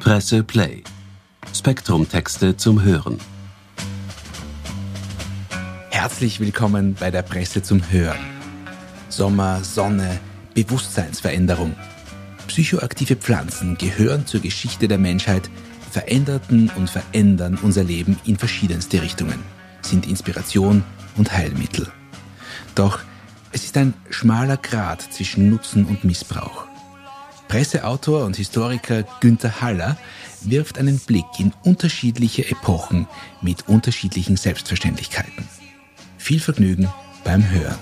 Presse Play. Spektrum-Texte zum Hören. Herzlich willkommen bei der Presse zum Hören. Sommer, Sonne, Bewusstseinsveränderung. Psychoaktive Pflanzen gehören zur Geschichte der Menschheit, veränderten und verändern unser Leben in verschiedenste Richtungen, sind Inspiration und Heilmittel. Doch es ist ein schmaler Grat zwischen Nutzen und Missbrauch. Presseautor und Historiker Günther Haller wirft einen Blick in unterschiedliche Epochen mit unterschiedlichen Selbstverständlichkeiten. Viel Vergnügen beim Hören.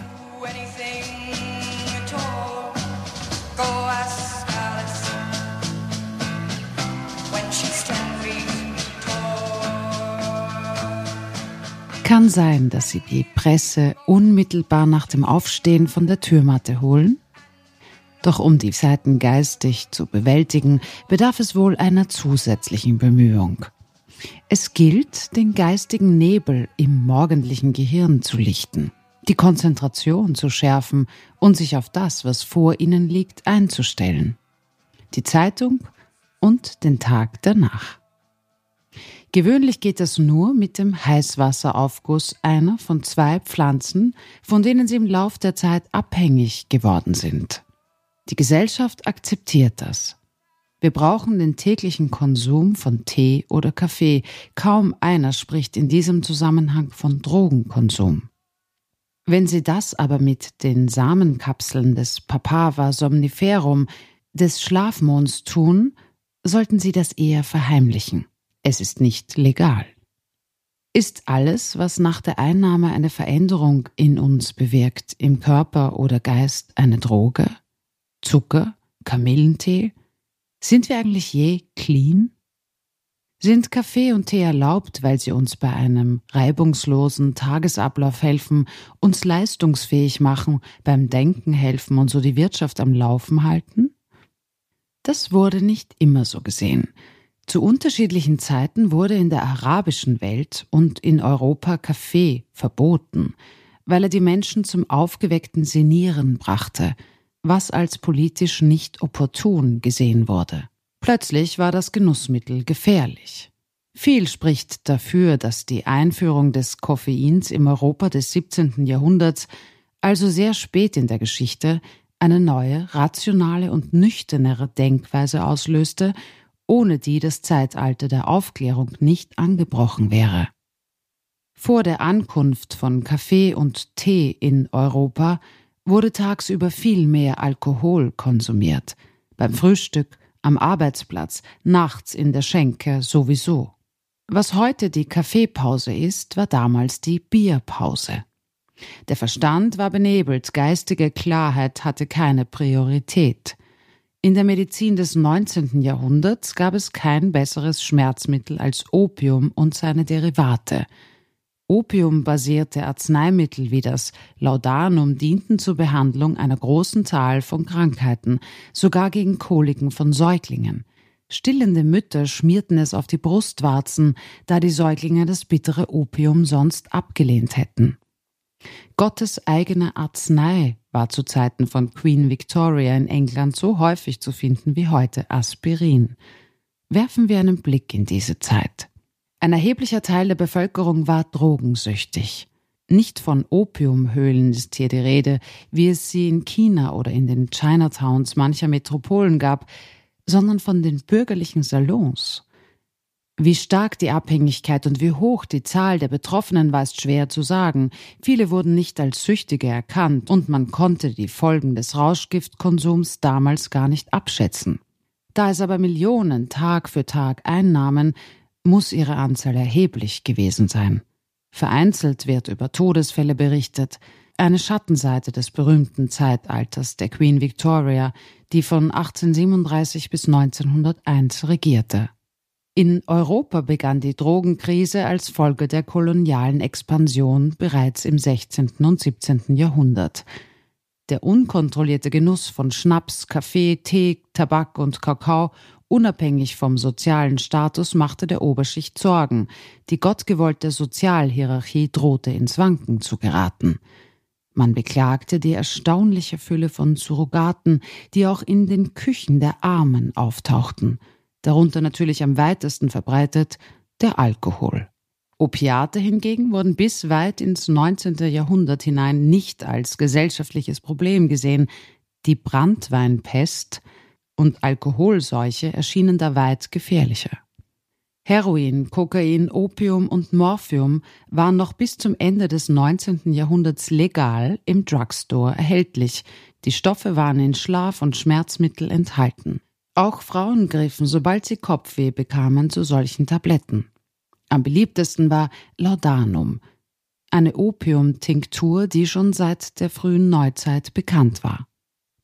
Kann sein, dass Sie die Presse unmittelbar nach dem Aufstehen von der Türmatte holen? Doch um die Seiten geistig zu bewältigen, bedarf es wohl einer zusätzlichen Bemühung. Es gilt, den geistigen Nebel im morgendlichen Gehirn zu lichten, die Konzentration zu schärfen und sich auf das, was vor ihnen liegt, einzustellen. Die Zeitung und den Tag danach. Gewöhnlich geht das nur mit dem Heißwasseraufguss einer von zwei Pflanzen, von denen sie im Lauf der Zeit abhängig geworden sind. Die Gesellschaft akzeptiert das. Wir brauchen den täglichen Konsum von Tee oder Kaffee. Kaum einer spricht in diesem Zusammenhang von Drogenkonsum. Wenn Sie das aber mit den Samenkapseln des Papava somniferum, des Schlafmonds tun, sollten Sie das eher verheimlichen. Es ist nicht legal. Ist alles, was nach der Einnahme eine Veränderung in uns bewirkt, im Körper oder Geist, eine Droge? Zucker? Kamillentee? Sind wir eigentlich je clean? Sind Kaffee und Tee erlaubt, weil sie uns bei einem reibungslosen Tagesablauf helfen, uns leistungsfähig machen, beim Denken helfen und so die Wirtschaft am Laufen halten? Das wurde nicht immer so gesehen. Zu unterschiedlichen Zeiten wurde in der arabischen Welt und in Europa Kaffee verboten, weil er die Menschen zum aufgeweckten Senieren brachte, was als politisch nicht opportun gesehen wurde. Plötzlich war das Genussmittel gefährlich. Viel spricht dafür, dass die Einführung des Koffeins im Europa des 17. Jahrhunderts, also sehr spät in der Geschichte, eine neue, rationale und nüchternere Denkweise auslöste ohne die das Zeitalter der Aufklärung nicht angebrochen wäre. Vor der Ankunft von Kaffee und Tee in Europa wurde tagsüber viel mehr Alkohol konsumiert, beim Frühstück, am Arbeitsplatz, nachts in der Schenke sowieso. Was heute die Kaffeepause ist, war damals die Bierpause. Der Verstand war benebelt, geistige Klarheit hatte keine Priorität. In der Medizin des 19. Jahrhunderts gab es kein besseres Schmerzmittel als Opium und seine Derivate. Opiumbasierte Arzneimittel wie das Laudanum dienten zur Behandlung einer großen Zahl von Krankheiten, sogar gegen Koliken von Säuglingen. Stillende Mütter schmierten es auf die Brustwarzen, da die Säuglinge das bittere Opium sonst abgelehnt hätten. Gottes eigene Arznei war zu Zeiten von Queen Victoria in England so häufig zu finden wie heute Aspirin. Werfen wir einen Blick in diese Zeit. Ein erheblicher Teil der Bevölkerung war drogensüchtig. Nicht von Opiumhöhlen ist hier die Rede, wie es sie in China oder in den Chinatowns mancher Metropolen gab, sondern von den bürgerlichen Salons. Wie stark die Abhängigkeit und wie hoch die Zahl der Betroffenen war, ist schwer zu sagen. Viele wurden nicht als Süchtige erkannt und man konnte die Folgen des Rauschgiftkonsums damals gar nicht abschätzen. Da es aber Millionen Tag für Tag einnahmen, muss ihre Anzahl erheblich gewesen sein. Vereinzelt wird über Todesfälle berichtet, eine Schattenseite des berühmten Zeitalters der Queen Victoria, die von 1837 bis 1901 regierte. In Europa begann die Drogenkrise als Folge der kolonialen Expansion bereits im 16. und 17. Jahrhundert. Der unkontrollierte Genuss von Schnaps, Kaffee, Tee, Tabak und Kakao, unabhängig vom sozialen Status, machte der Oberschicht Sorgen. Die gottgewollte Sozialhierarchie drohte ins Wanken zu geraten. Man beklagte die erstaunliche Fülle von Surrogaten, die auch in den Küchen der Armen auftauchten – darunter natürlich am weitesten verbreitet der Alkohol. Opiate hingegen wurden bis weit ins 19. Jahrhundert hinein nicht als gesellschaftliches Problem gesehen. Die Brandweinpest und Alkoholseuche erschienen da weit gefährlicher. Heroin, Kokain, Opium und Morphium waren noch bis zum Ende des 19. Jahrhunderts legal im Drugstore erhältlich. Die Stoffe waren in Schlaf- und Schmerzmittel enthalten. Auch Frauen griffen, sobald sie Kopfweh bekamen, zu solchen Tabletten. Am beliebtesten war Laudanum, eine Opiumtinktur, die schon seit der frühen Neuzeit bekannt war.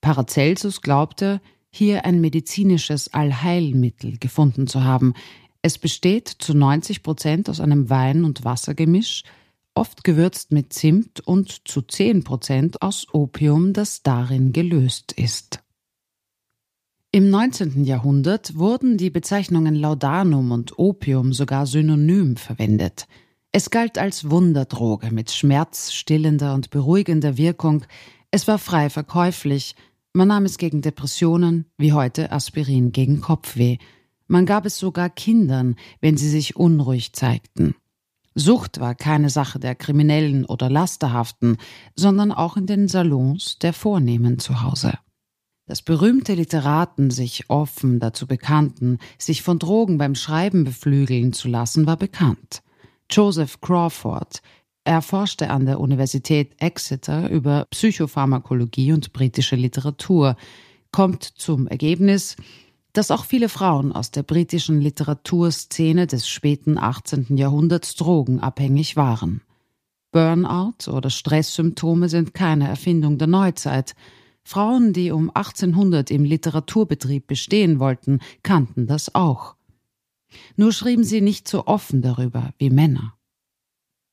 Paracelsus glaubte, hier ein medizinisches Allheilmittel gefunden zu haben. Es besteht zu 90 Prozent aus einem Wein- und Wassergemisch, oft gewürzt mit Zimt und zu 10 Prozent aus Opium, das darin gelöst ist. Im 19. Jahrhundert wurden die Bezeichnungen Laudanum und Opium sogar synonym verwendet. Es galt als Wunderdroge mit schmerzstillender und beruhigender Wirkung. Es war frei verkäuflich. Man nahm es gegen Depressionen, wie heute Aspirin gegen Kopfweh. Man gab es sogar Kindern, wenn sie sich unruhig zeigten. Sucht war keine Sache der Kriminellen oder Lasterhaften, sondern auch in den Salons der Vornehmen zu Hause. Dass berühmte Literaten sich offen dazu bekannten, sich von Drogen beim Schreiben beflügeln zu lassen, war bekannt. Joseph Crawford erforschte an der Universität Exeter über Psychopharmakologie und britische Literatur, kommt zum Ergebnis, dass auch viele Frauen aus der britischen Literaturszene des späten 18. Jahrhunderts drogenabhängig waren. Burnout oder Stresssymptome sind keine Erfindung der Neuzeit. Frauen, die um 1800 im Literaturbetrieb bestehen wollten, kannten das auch. Nur schrieben sie nicht so offen darüber wie Männer.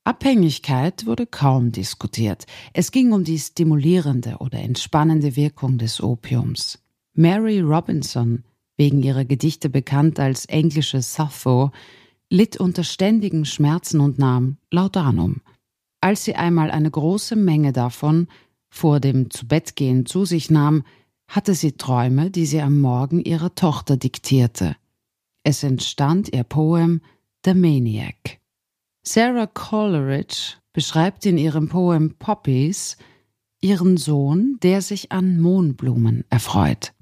Abhängigkeit wurde kaum diskutiert. Es ging um die stimulierende oder entspannende Wirkung des Opiums. Mary Robinson, wegen ihrer Gedichte bekannt als englische Sappho, litt unter ständigen Schmerzen und nahm Laudanum. Als sie einmal eine große Menge davon vor dem Zubettgehen zu sich nahm, hatte sie Träume, die sie am Morgen ihrer Tochter diktierte. Es entstand ihr Poem The Maniac. Sarah Coleridge beschreibt in ihrem Poem Poppies ihren Sohn, der sich an Mohnblumen erfreut.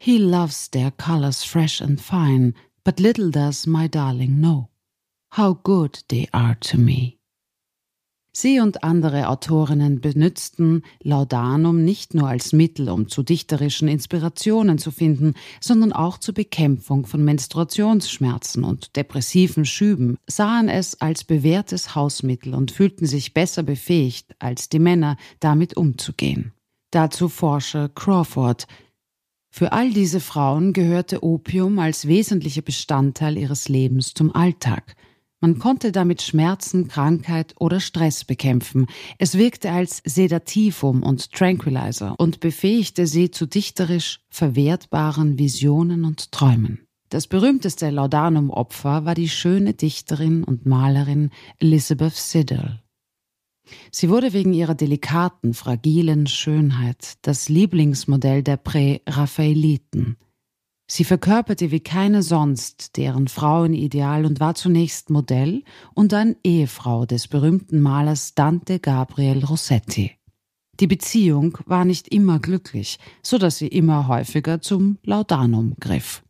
He loves their colors fresh and fine, but little does my darling know how good they are to me. Sie und andere Autorinnen benützten Laudanum nicht nur als Mittel, um zu dichterischen Inspirationen zu finden, sondern auch zur Bekämpfung von Menstruationsschmerzen und depressiven Schüben, sahen es als bewährtes Hausmittel und fühlten sich besser befähigt als die Männer, damit umzugehen. Dazu forsche Crawford. Für all diese Frauen gehörte Opium als wesentlicher Bestandteil ihres Lebens zum Alltag – man konnte damit Schmerzen, Krankheit oder Stress bekämpfen. Es wirkte als Sedativum und Tranquilizer und befähigte sie zu dichterisch verwertbaren Visionen und Träumen. Das berühmteste Laudanum-Opfer war die schöne Dichterin und Malerin Elizabeth Siddal. Sie wurde wegen ihrer delikaten, fragilen Schönheit das Lieblingsmodell der Prä-Raphaeliten – Sie verkörperte wie keine sonst deren Frauenideal und war zunächst Modell und dann Ehefrau des berühmten Malers Dante Gabriel Rossetti. Die Beziehung war nicht immer glücklich, so dass sie immer häufiger zum Laudanum griff.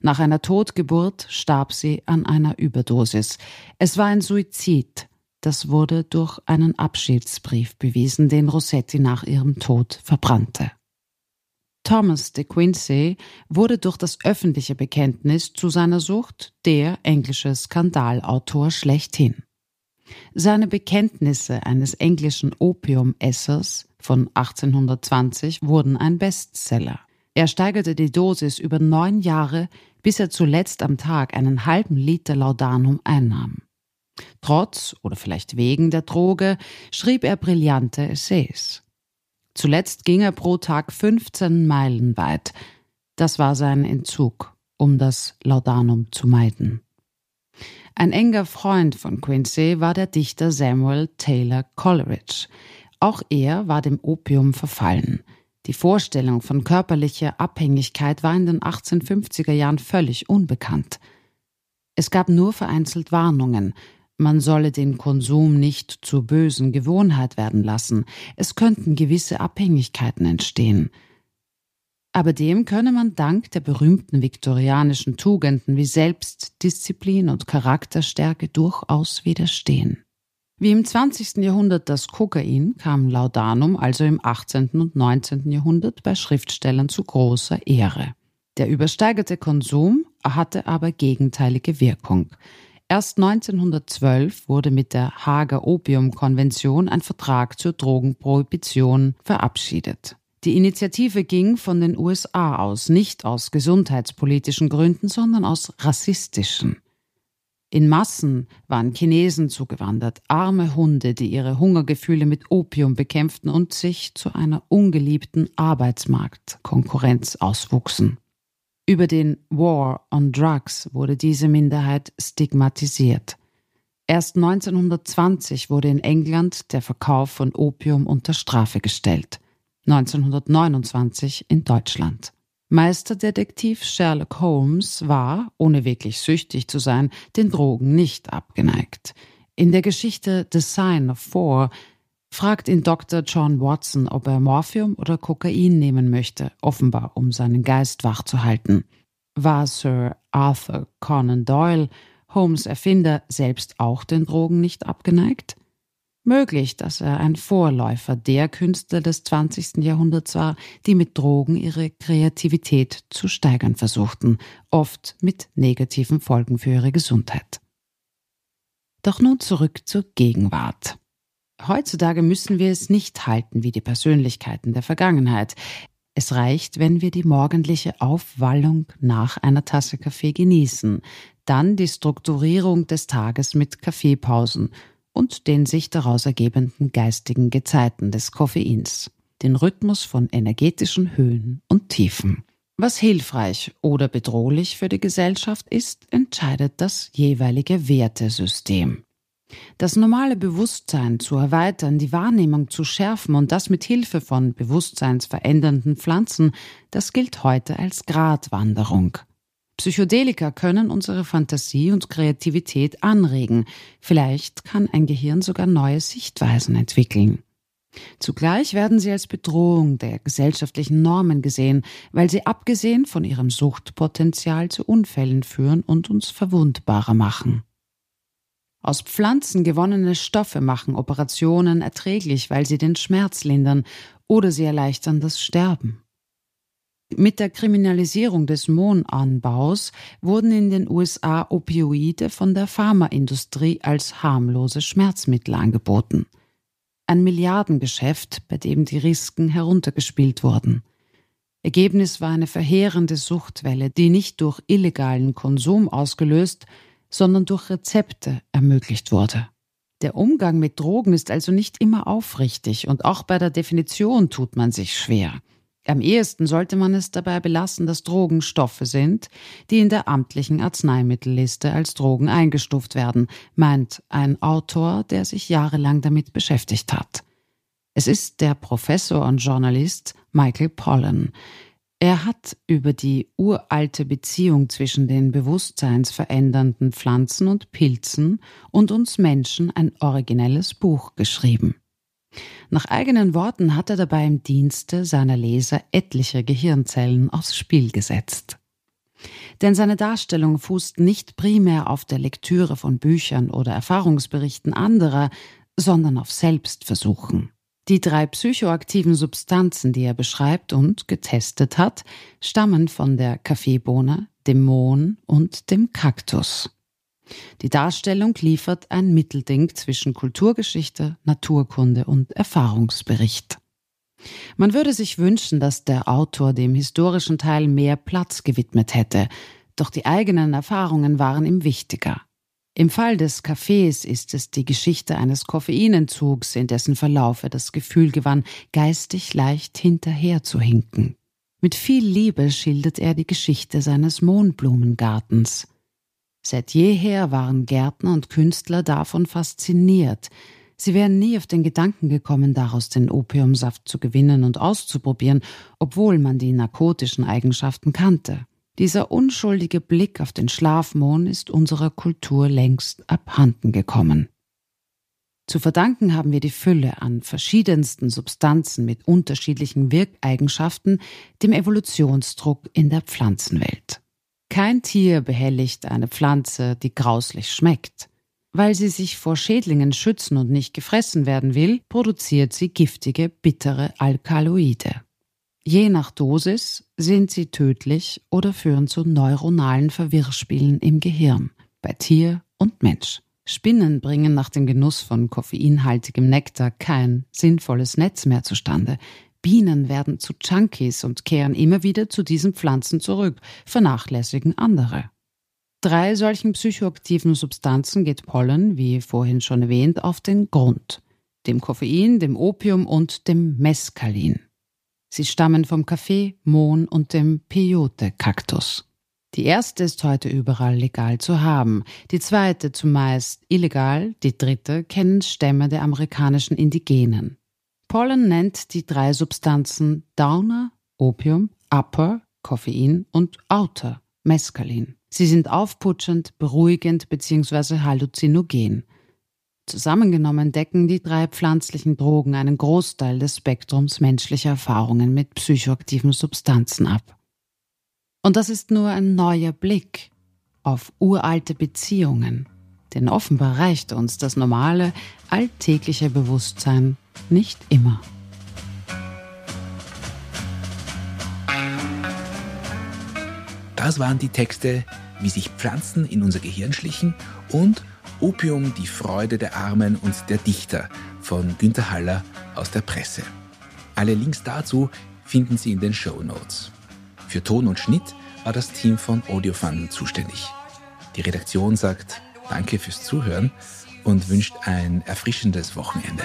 Nach einer Totgeburt starb sie an einer Überdosis. Es war ein Suizid. Das wurde durch einen Abschiedsbrief bewiesen, den Rossetti nach ihrem Tod verbrannte. Thomas de Quincey wurde durch das öffentliche Bekenntnis zu seiner Sucht der englische Skandalautor schlechthin. Seine Bekenntnisse eines englischen Opiumessers von 1820 wurden ein Bestseller. Er steigerte die Dosis über neun Jahre, bis er zuletzt am Tag einen halben Liter Laudanum einnahm. Trotz oder vielleicht wegen der Droge schrieb er brillante Essays. Zuletzt ging er pro Tag 15 Meilen weit. Das war sein Entzug, um das Laudanum zu meiden. Ein enger Freund von Quincy war der Dichter Samuel Taylor Coleridge. Auch er war dem Opium verfallen. Die Vorstellung von körperlicher Abhängigkeit war in den 1850er Jahren völlig unbekannt. Es gab nur vereinzelt Warnungen, man solle den Konsum nicht zur bösen Gewohnheit werden lassen, es könnten gewisse Abhängigkeiten entstehen. Aber dem könne man dank der berühmten viktorianischen Tugenden wie Selbstdisziplin und Charakterstärke durchaus widerstehen. Wie im 20. Jahrhundert das Kokain kam Laudanum also im 18. und 19. Jahrhundert bei Schriftstellern zu großer Ehre. Der übersteigerte Konsum hatte aber gegenteilige Wirkung. Erst 1912 wurde mit der Hager Opiumkonvention ein Vertrag zur Drogenprohibition verabschiedet. Die Initiative ging von den USA aus, nicht aus gesundheitspolitischen Gründen, sondern aus rassistischen. In Massen waren Chinesen zugewandert, arme Hunde, die ihre Hungergefühle mit Opium bekämpften und sich zu einer ungeliebten Arbeitsmarktkonkurrenz auswuchsen. Über den War on Drugs wurde diese Minderheit stigmatisiert. Erst 1920 wurde in England der Verkauf von Opium unter Strafe gestellt, 1929 in Deutschland. Meisterdetektiv Sherlock Holmes war, ohne wirklich süchtig zu sein, den Drogen nicht abgeneigt. In der Geschichte The Sign of Four fragt ihn Dr. John Watson, ob er Morphium oder Kokain nehmen möchte, offenbar um seinen Geist wach zu halten. War Sir Arthur Conan Doyle, Holmes Erfinder, selbst auch den Drogen nicht abgeneigt? Möglich, dass er ein Vorläufer der Künstler des 20. Jahrhunderts war, die mit Drogen ihre Kreativität zu steigern versuchten, oft mit negativen Folgen für ihre Gesundheit. Doch nun zurück zur Gegenwart. Heutzutage müssen wir es nicht halten wie die Persönlichkeiten der Vergangenheit. Es reicht, wenn wir die morgendliche Aufwallung nach einer Tasse Kaffee genießen, dann die Strukturierung des Tages mit Kaffeepausen und den sich daraus ergebenden geistigen Gezeiten des Koffeins, den Rhythmus von energetischen Höhen und Tiefen. Was hilfreich oder bedrohlich für die Gesellschaft ist, entscheidet das jeweilige Wertesystem. Das normale Bewusstsein zu erweitern, die Wahrnehmung zu schärfen und das mit Hilfe von bewusstseinsverändernden Pflanzen, das gilt heute als Gratwanderung. Psychedelika können unsere Fantasie und Kreativität anregen. Vielleicht kann ein Gehirn sogar neue Sichtweisen entwickeln. Zugleich werden sie als Bedrohung der gesellschaftlichen Normen gesehen, weil sie abgesehen von ihrem Suchtpotenzial zu Unfällen führen und uns verwundbarer machen. Aus Pflanzen gewonnene Stoffe machen Operationen erträglich, weil sie den Schmerz lindern oder sie erleichtern das Sterben. Mit der Kriminalisierung des Mohnanbaus wurden in den USA Opioide von der Pharmaindustrie als harmlose Schmerzmittel angeboten. Ein Milliardengeschäft, bei dem die Risiken heruntergespielt wurden. Ergebnis war eine verheerende Suchtwelle, die nicht durch illegalen Konsum ausgelöst, sondern durch Rezepte ermöglicht wurde. Der Umgang mit Drogen ist also nicht immer aufrichtig und auch bei der Definition tut man sich schwer. Am ehesten sollte man es dabei belassen, dass Drogen Stoffe sind, die in der amtlichen Arzneimittelliste als Drogen eingestuft werden, meint ein Autor, der sich jahrelang damit beschäftigt hat. Es ist der Professor und Journalist Michael Pollan. Er hat über die uralte Beziehung zwischen den bewusstseinsverändernden Pflanzen und Pilzen und uns Menschen ein originelles Buch geschrieben. Nach eigenen Worten hat er dabei im Dienste seiner Leser etliche Gehirnzellen aufs Spiel gesetzt. Denn seine Darstellung fußt nicht primär auf der Lektüre von Büchern oder Erfahrungsberichten anderer, sondern auf Selbstversuchen. Die drei psychoaktiven Substanzen, die er beschreibt und getestet hat, stammen von der Kaffeebohne, dem Mohn und dem Kaktus. Die Darstellung liefert ein Mittelding zwischen Kulturgeschichte, Naturkunde und Erfahrungsbericht. Man würde sich wünschen, dass der Autor dem historischen Teil mehr Platz gewidmet hätte, doch die eigenen Erfahrungen waren ihm wichtiger. Im Fall des Kaffees ist es die Geschichte eines Koffeinentzugs, in dessen Verlauf er das Gefühl gewann, geistig leicht hinterher zu hinken. Mit viel Liebe schildert er die Geschichte seines Mohnblumengartens. Seit jeher waren Gärtner und Künstler davon fasziniert. Sie wären nie auf den Gedanken gekommen, daraus den Opiumsaft zu gewinnen und auszuprobieren, obwohl man die narkotischen Eigenschaften kannte. Dieser unschuldige Blick auf den Schlafmohn ist unserer Kultur längst abhanden gekommen. Zu verdanken haben wir die Fülle an verschiedensten Substanzen mit unterschiedlichen Wirkeigenschaften dem Evolutionsdruck in der Pflanzenwelt. Kein Tier behelligt eine Pflanze, die grauslich schmeckt. Weil sie sich vor Schädlingen schützen und nicht gefressen werden will, produziert sie giftige, bittere Alkaloide. Je nach Dosis sind sie tödlich oder führen zu neuronalen Verwirrspielen im Gehirn, bei Tier und Mensch. Spinnen bringen nach dem Genuss von koffeinhaltigem Nektar kein sinnvolles Netz mehr zustande. Bienen werden zu Junkies und kehren immer wieder zu diesen Pflanzen zurück, vernachlässigen andere. Drei solchen psychoaktiven Substanzen geht Pollen, wie vorhin schon erwähnt, auf den Grund. Dem Koffein, dem Opium und dem Mescalin. Sie stammen vom Kaffee, Mohn und dem Peyote-Kaktus. Die erste ist heute überall legal zu haben, die zweite zumeist illegal, die dritte kennen Stämme der amerikanischen Indigenen. Pollen nennt die drei Substanzen Downer, Opium, Upper, Koffein und Outer, Mescalin. Sie sind aufputschend, beruhigend bzw. halluzinogen. Zusammengenommen decken die drei pflanzlichen Drogen einen Großteil des Spektrums menschlicher Erfahrungen mit psychoaktiven Substanzen ab. Und das ist nur ein neuer Blick auf uralte Beziehungen, denn offenbar reicht uns das normale, alltägliche Bewusstsein nicht immer. Das waren die Texte, wie sich Pflanzen in unser Gehirn schlichen und Opium, die Freude der Armen und der Dichter von Günter Haller aus der Presse. Alle Links dazu finden Sie in den Show Notes. Für Ton und Schnitt war das Team von Audiofundel zuständig. Die Redaktion sagt Danke fürs Zuhören und wünscht ein erfrischendes Wochenende.